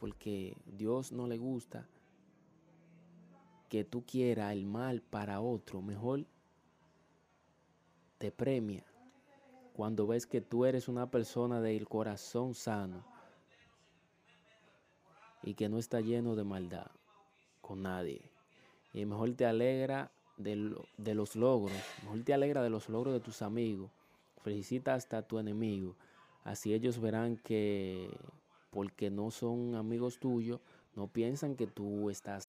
Porque Dios no le gusta que tú quieras el mal para otro, mejor te premia cuando ves que tú eres una persona del corazón sano y que no está lleno de maldad con nadie. Y mejor te alegra de, de los logros, mejor te alegra de los logros de tus amigos. Felicita hasta a tu enemigo. Así ellos verán que porque no son amigos tuyos, no piensan que tú estás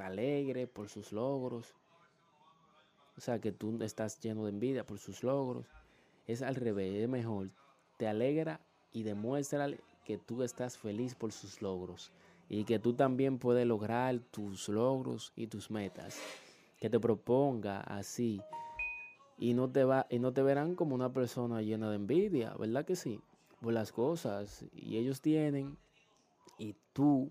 Alegre por sus logros. O sea, que tú estás lleno de envidia por sus logros. Es al revés, es mejor. Te alegra y demuéstrale que tú estás feliz por sus logros. Y que tú también puedes lograr tus logros y tus metas. Que te proponga así. Y no te, va, y no te verán como una persona llena de envidia, ¿verdad que sí? Por las cosas. Y ellos tienen. Y tú